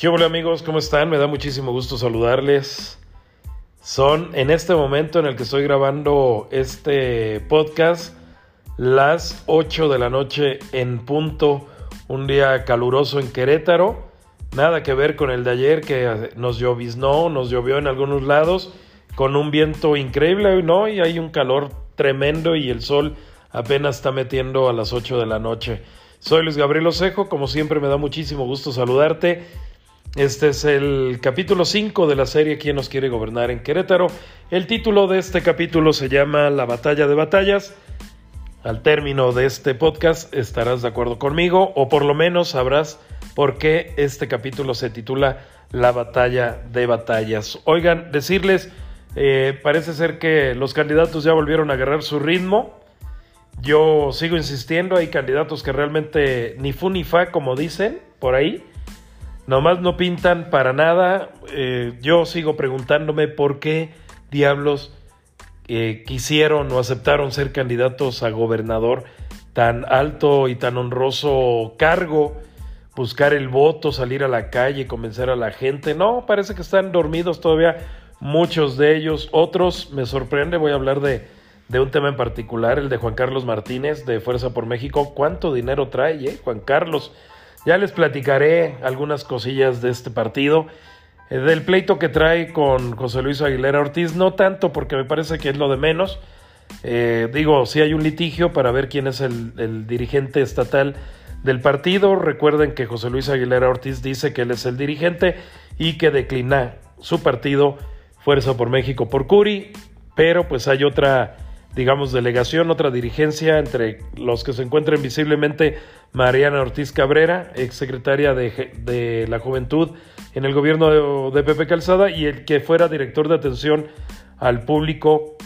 ¿Qué hola amigos? ¿Cómo están? Me da muchísimo gusto saludarles. Son en este momento en el que estoy grabando este podcast las 8 de la noche en punto, un día caluroso en Querétaro. Nada que ver con el de ayer que nos lloviznó, nos llovió en algunos lados, con un viento increíble, ¿no? Y hay un calor tremendo y el sol apenas está metiendo a las 8 de la noche. Soy Luis Gabriel Osejo, como siempre me da muchísimo gusto saludarte este es el capítulo 5 de la serie ¿Quién nos quiere gobernar en Querétaro? El título de este capítulo se llama La batalla de batallas. Al término de este podcast estarás de acuerdo conmigo o por lo menos sabrás por qué este capítulo se titula La batalla de batallas. Oigan, decirles, eh, parece ser que los candidatos ya volvieron a agarrar su ritmo. Yo sigo insistiendo, hay candidatos que realmente ni fu ni fa, como dicen por ahí Nomás no pintan para nada. Eh, yo sigo preguntándome por qué diablos eh, quisieron o aceptaron ser candidatos a gobernador tan alto y tan honroso cargo, buscar el voto, salir a la calle, convencer a la gente. No, parece que están dormidos todavía muchos de ellos. Otros me sorprende, voy a hablar de, de un tema en particular, el de Juan Carlos Martínez de Fuerza por México. ¿Cuánto dinero trae, eh? Juan Carlos? Ya les platicaré algunas cosillas de este partido. Eh, del pleito que trae con José Luis Aguilera Ortiz, no tanto porque me parece que es lo de menos. Eh, digo, si hay un litigio para ver quién es el, dirigente estatal del partido. Recuerden que José Luis Aguilera Ortiz dice que él es el dirigente y que declina su partido Fuerza por México por Curi, pero pues hay otra digamos, delegación, otra dirigencia entre los que se encuentran visiblemente Mariana Ortiz Cabrera, exsecretaria de, de la Juventud en el gobierno de, Pepe Calzada, y el que fuera director de atención al público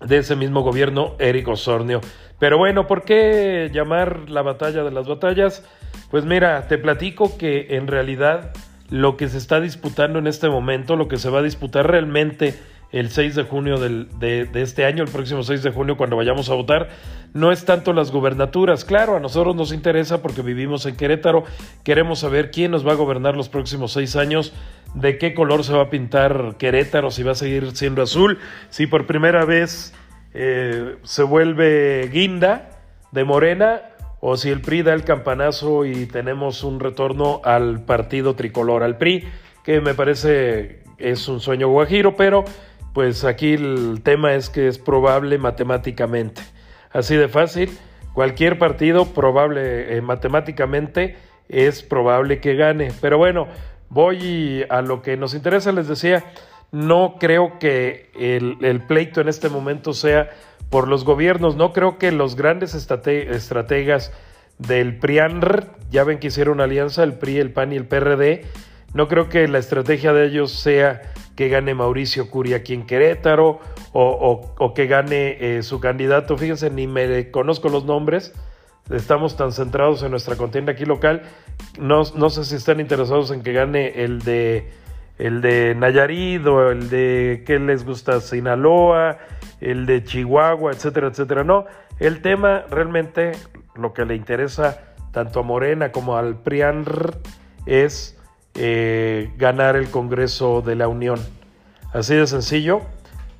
de ese mismo gobierno, Eric Osornio. Pero bueno, ¿por qué llamar la batalla de las batallas? Pues mira, te platico que en realidad lo que se está disputando en este momento, lo que se va a disputar realmente el 6 de junio de, este año, el próximo 6 de junio, cuando vayamos a votar, no es tanto las gubernaturas. Claro, a nosotros nos interesa porque vivimos en Querétaro, queremos saber quién nos va a gobernar los próximos seis años, de qué color se va a pintar Querétaro, si va a seguir siendo azul, si por primera vez eh, se vuelve guinda de Morena o si el PRI da el campanazo y tenemos un retorno al partido tricolor, al PRI, que me parece es un sueño guajiro, pero pues aquí el tema es que es probable matemáticamente. Así de fácil, cualquier partido probable eh, matemáticamente es probable que gane. Pero bueno, voy a lo que nos interesa, les decía, no creo que el, el pleito en este momento sea por los gobiernos, no creo que los grandes estrategas del PRIANR, ya ven que hicieron una alianza, el PRI, el PAN y el PRD, no creo que la estrategia de ellos sea que gane Mauricio Curi aquí en Querétaro o, que gane eh, su candidato. Fíjense, ni me conozco los nombres. Estamos tan centrados en nuestra contienda aquí local. No, no sé si están interesados en que gane el de el de Nayarit o el de qué les gusta Sinaloa, el de Chihuahua, etcétera, etcétera. No, el tema realmente lo que le interesa tanto a Morena como al PRIAN es eh, ganar el Congreso de la Unión. Así de sencillo,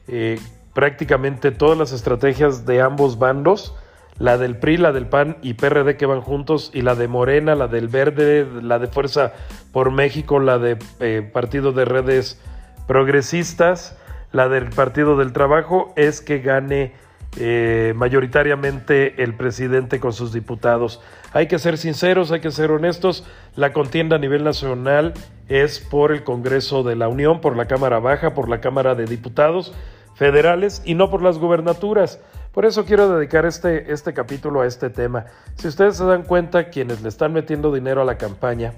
eh, prácticamente todas las estrategias de ambos bandos, la del PRI, la del PAN y PRD que van juntos, y la de Morena, la del Verde, la de Fuerza por México, la de eh, Partido de Redes Progresistas, la del Partido del Trabajo, es que gane eh, mayoritariamente el presidente con sus diputados. Hay que ser sinceros, hay que ser honestos. La contienda a nivel nacional es por el Congreso de la Unión, por la Cámara Baja, por la Cámara de Diputados federales y no por las gubernaturas. Por eso quiero dedicar este, este capítulo a este tema. Si ustedes se dan cuenta, quienes le están metiendo dinero a la campaña,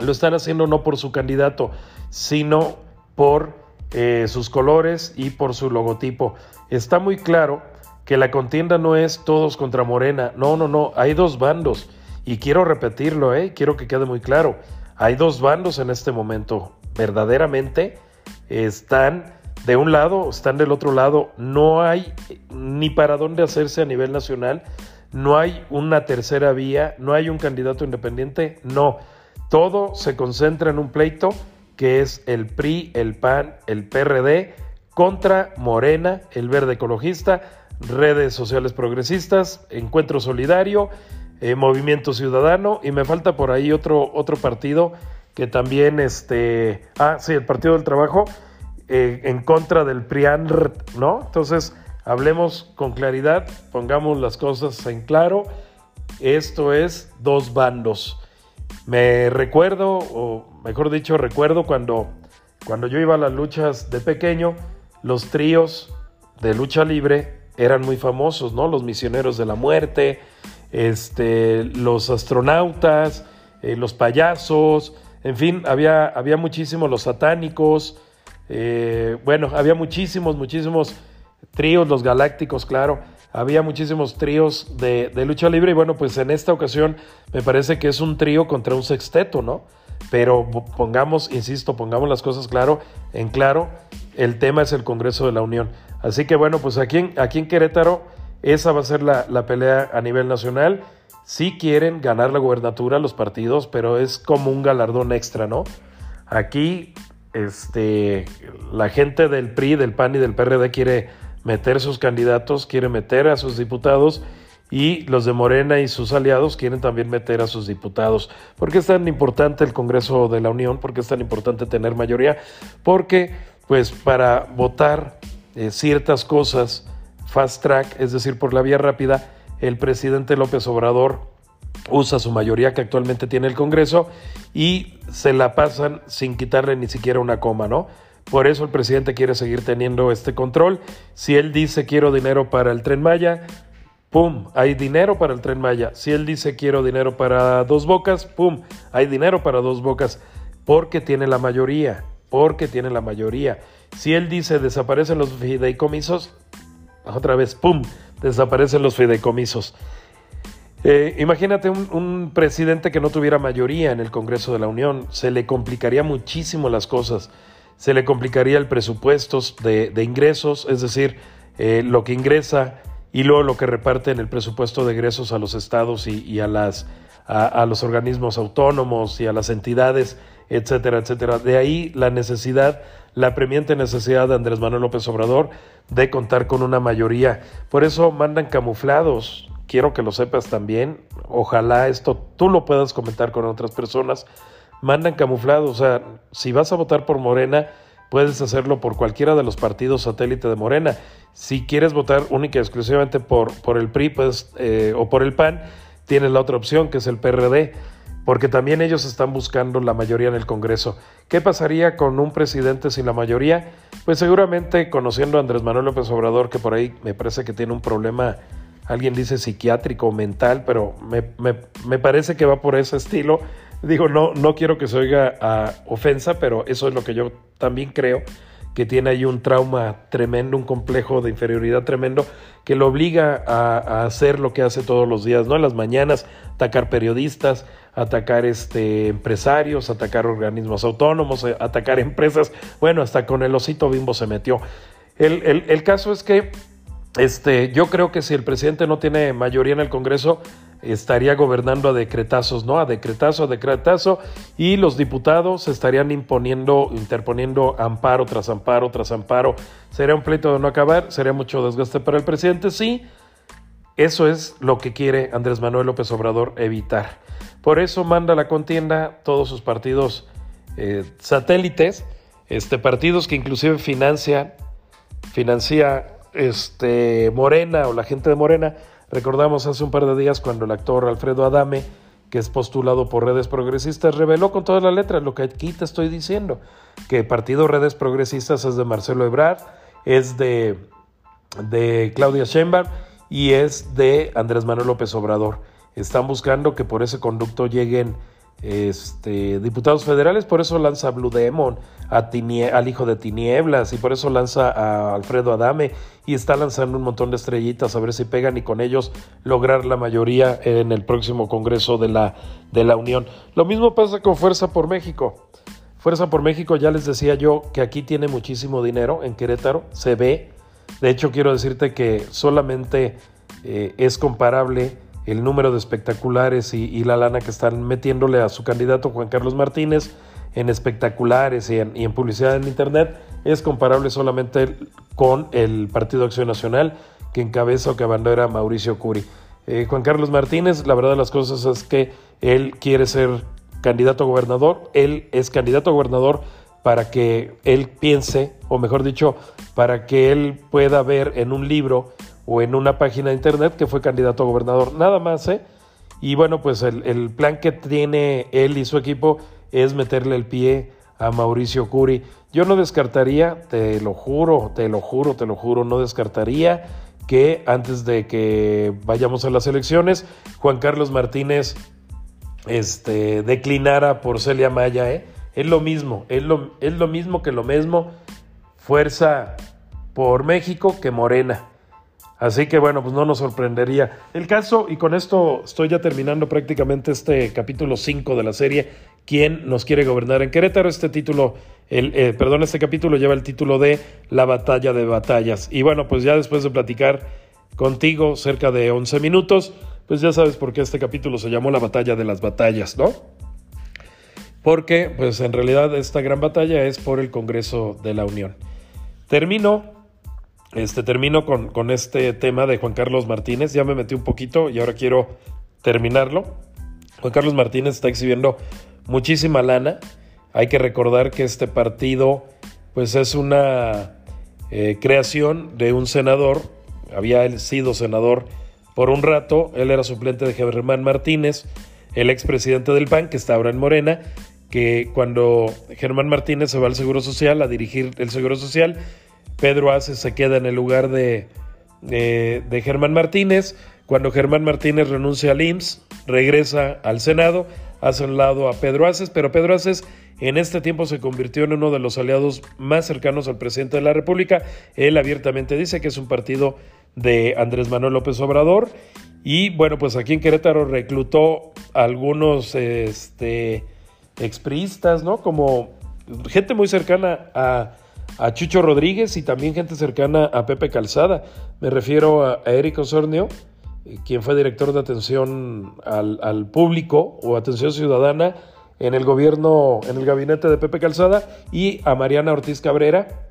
lo están haciendo no por su candidato, sino por eh, sus colores y por su logotipo. Está muy claro que la contienda no es todos contra Morena. No, no, no. Hay dos bandos. Y quiero repetirlo, ¿eh? quiero que quede muy claro. Hay dos bandos en este momento. Verdaderamente están de un lado, están del otro lado. No hay ni para dónde hacerse a nivel nacional. No hay una tercera vía. No hay un candidato independiente. No. Todo se concentra en un pleito que es el PRI, el PAN, el PRD contra Morena, el Verde Ecologista, redes sociales progresistas, Encuentro Solidario, eh, Movimiento Ciudadano y me falta por ahí otro, otro partido que también, este, ah, sí, el Partido del Trabajo eh, en contra del PRIAN, ¿no? Entonces, hablemos con claridad, pongamos las cosas en claro. Esto es dos bandos. Me recuerdo, o mejor dicho, recuerdo cuando, cuando yo iba a las luchas de pequeño, los tríos de lucha libre eran muy famosos, ¿no? Los misioneros de la muerte, este, los astronautas, eh, los payasos, en fin, había, había muchísimos los satánicos, eh, bueno, había muchísimos, muchísimos tríos, los galácticos, claro, había muchísimos tríos de, de, lucha libre y bueno, pues en esta ocasión me parece que es un trío contra un sexteto, ¿no? Pero pongamos, insisto, pongamos las cosas claro, en claro, el tema es el Congreso de la Unión. Así que bueno, pues aquí en, aquí en Querétaro esa va a ser la, la pelea a nivel nacional. Sí quieren ganar la gubernatura los partidos, pero es como un galardón extra, ¿no? Aquí este, la gente del PRI, del PAN y del PRD quiere meter sus candidatos, quiere meter a sus diputados y los de Morena y sus aliados quieren también meter a sus diputados. ¿Por qué es tan importante el Congreso de la Unión? ¿Por qué es tan importante tener mayoría? Porque, pues, para votar eh, ciertas cosas fast track, es decir, por la vía rápida, el presidente López Obrador usa su mayoría que actualmente tiene el Congreso y se la pasan sin quitarle ni siquiera una coma, ¿no? Por eso el presidente quiere seguir teniendo este control. Si él dice quiero dinero para el tren Maya, ¡pum! Hay dinero para el tren Maya. Si él dice quiero dinero para dos bocas, ¡pum! Hay dinero para dos bocas. Porque tiene la mayoría. Porque tiene la mayoría. Si él dice desaparecen los fideicomisos, otra vez, ¡pum! Desaparecen los fideicomisos. Eh, imagínate un, presidente que no tuviera mayoría en el Congreso de la Unión, se le complicaría muchísimo las cosas, se le complicaría el presupuesto de, ingresos, es decir, eh, lo que ingresa y luego lo que reparte en el presupuesto de ingresos a los estados y, a, las, a, los organismos autónomos y a las entidades, etcétera, etcétera. De ahí la necesidad, la premiante necesidad de Andrés Manuel López Obrador de contar con una mayoría. Por eso mandan camuflados quiero que lo sepas también. Ojalá esto tú lo puedas comentar con otras personas. Mandan camuflado, o sea, si vas a votar por Morena, puedes hacerlo por cualquiera de los partidos satélite de Morena. Si quieres votar única y exclusivamente por, por el PRI pues, eh, o por el PAN, tienes la otra opción, que es el PRD, porque también ellos están buscando la mayoría en el Congreso. ¿Qué pasaría con un presidente sin la mayoría? Pues seguramente conociendo a Andrés Manuel López Obrador, que por ahí me parece que tiene un problema alguien dice psiquiátrico o mental, pero me, parece que va por ese estilo. Digo, no, no quiero que se oiga a ofensa, pero eso es lo que yo también creo, que tiene ahí un trauma tremendo, un complejo de inferioridad tremendo, que lo obliga a, hacer lo que hace todos los días, ¿no? En las mañanas, atacar periodistas, atacar este, empresarios, atacar organismos autónomos, eh, atacar empresas, bueno, hasta con el osito bimbo se metió. El, el, el caso es que este, yo creo que si el presidente no tiene mayoría en el Congreso, estaría gobernando a decretazos, ¿no? A decretazo, a decretazo, y los diputados estarían imponiendo, interponiendo amparo tras amparo tras amparo. Sería un pleito de no acabar, sería mucho desgaste para el presidente, sí. Eso es lo que quiere Andrés Manuel López Obrador evitar. Por eso manda la contienda todos sus partidos eh, satélites, este, partidos que inclusive financia, financia este, Morena o la gente de Morena. Recordamos hace un par de días cuando el actor Alfredo Adame, que es postulado por redes progresistas, reveló con todas las letras lo que aquí te estoy diciendo, que Partido Redes Progresistas es de Marcelo Ebrard, es de, de Claudia Sheinbaum y es de Andrés Manuel López Obrador. Están buscando que por ese conducto lleguen este, diputados federales, por eso lanza Blue Demon al hijo de Tinieblas y por eso lanza a Alfredo Adame y está lanzando un montón de estrellitas a ver si pegan y con ellos lograr la mayoría en el próximo Congreso de la, de la Unión. Lo mismo pasa con Fuerza por México. Fuerza por México, ya les decía yo que aquí tiene muchísimo dinero en Querétaro, se ve. De hecho, quiero decirte que solamente eh, es comparable el número de espectaculares y, la lana que están metiéndole a su candidato Juan Carlos Martínez en espectaculares y en, publicidad en Internet es comparable solamente con el Partido Acción Nacional que encabeza o que abandera Mauricio Curi. Eh, Juan Carlos Martínez, la verdad de las cosas es que él quiere ser candidato a gobernador, él es candidato a gobernador para que él piense, o mejor dicho, para que él pueda ver en un libro o en una página de internet que fue candidato a gobernador, nada más, ¿eh? Y bueno, pues el, plan que tiene él y su equipo es meterle el pie a Mauricio Curi. Yo no descartaría, te lo juro, te lo juro, te lo juro, no descartaría que antes de que vayamos a las elecciones, Juan Carlos Martínez este, declinara por Celia Maya. ¿eh? Es lo mismo, es lo, es lo mismo que lo mismo, fuerza por México que Morena. Así que bueno, pues no nos sorprendería. El caso, y con esto estoy ya terminando prácticamente este capítulo 5 de la serie, ¿Quién nos quiere gobernar en Querétaro? Este título, el, eh, perdón, este capítulo lleva el título de La batalla de batallas. Y bueno, pues ya después de platicar contigo cerca de 11 minutos, pues ya sabes por qué este capítulo se llamó La batalla de las batallas, ¿no? Porque, pues en realidad esta gran batalla es por el Congreso de la Unión. Termino este, termino con, con, este tema de Juan Carlos Martínez. Ya me metí un poquito y ahora quiero terminarlo. Juan Carlos Martínez está exhibiendo muchísima lana. Hay que recordar que este partido, pues es una eh, creación de un senador. Había él sido senador por un rato. Él era suplente de Germán Martínez, el expresidente del PAN, que está ahora en Morena que cuando Germán Martínez se va al Seguro Social a dirigir el Seguro Social, Pedro Aces se queda en el lugar de, de, Germán Martínez. Cuando Germán Martínez renuncia al IMSS, regresa al Senado, hace un lado a Pedro Aces, pero Pedro Aces en este tiempo se convirtió en uno de los aliados más cercanos al presidente de la República. Él abiertamente dice que es un partido de Andrés Manuel López Obrador. Y bueno, pues aquí en Querétaro reclutó a algunos este, expriistas, ¿no? Como gente muy cercana a a Chucho Rodríguez y también gente cercana a Pepe Calzada. Me refiero a, Eric Osornio, eh, quien fue director de atención al, público o atención ciudadana en el gobierno, en el gabinete de Pepe Calzada, y a Mariana Ortiz Cabrera,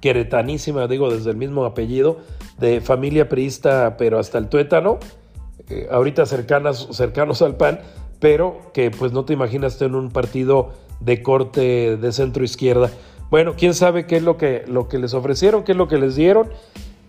queretanísima, digo, desde el mismo apellido, de familia priista, pero hasta el tuétano, eh, ahorita cercanas, cercanos al PAN, pero que pues no te imaginas en un partido de corte de centro izquierda. Bueno, quién sabe qué es lo que, lo que les ofrecieron, qué es lo que les dieron,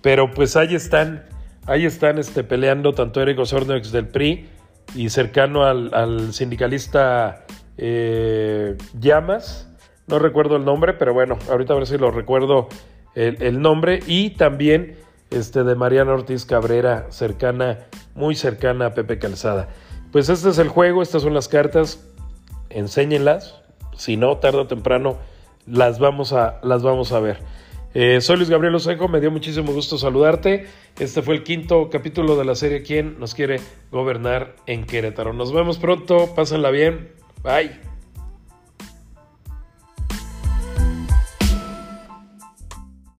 pero pues ahí están, ahí están este, peleando tanto Eric Osorno del PRI y cercano al, sindicalista eh, Llamas, no recuerdo el nombre, pero bueno, ahorita a ver si lo recuerdo el, nombre, y también este, de Mariana Ortiz Cabrera, cercana, muy cercana a Pepe Calzada. Pues este es el juego, estas son las cartas, enséñenlas, si no, tarde o temprano las vamos a, las vamos a ver. Eh, soy Luis Gabriel Osejo, me dio muchísimo gusto saludarte. Este fue el quinto capítulo de la serie ¿Quién nos quiere gobernar en Querétaro? Nos vemos pronto, pásenla bien, bye.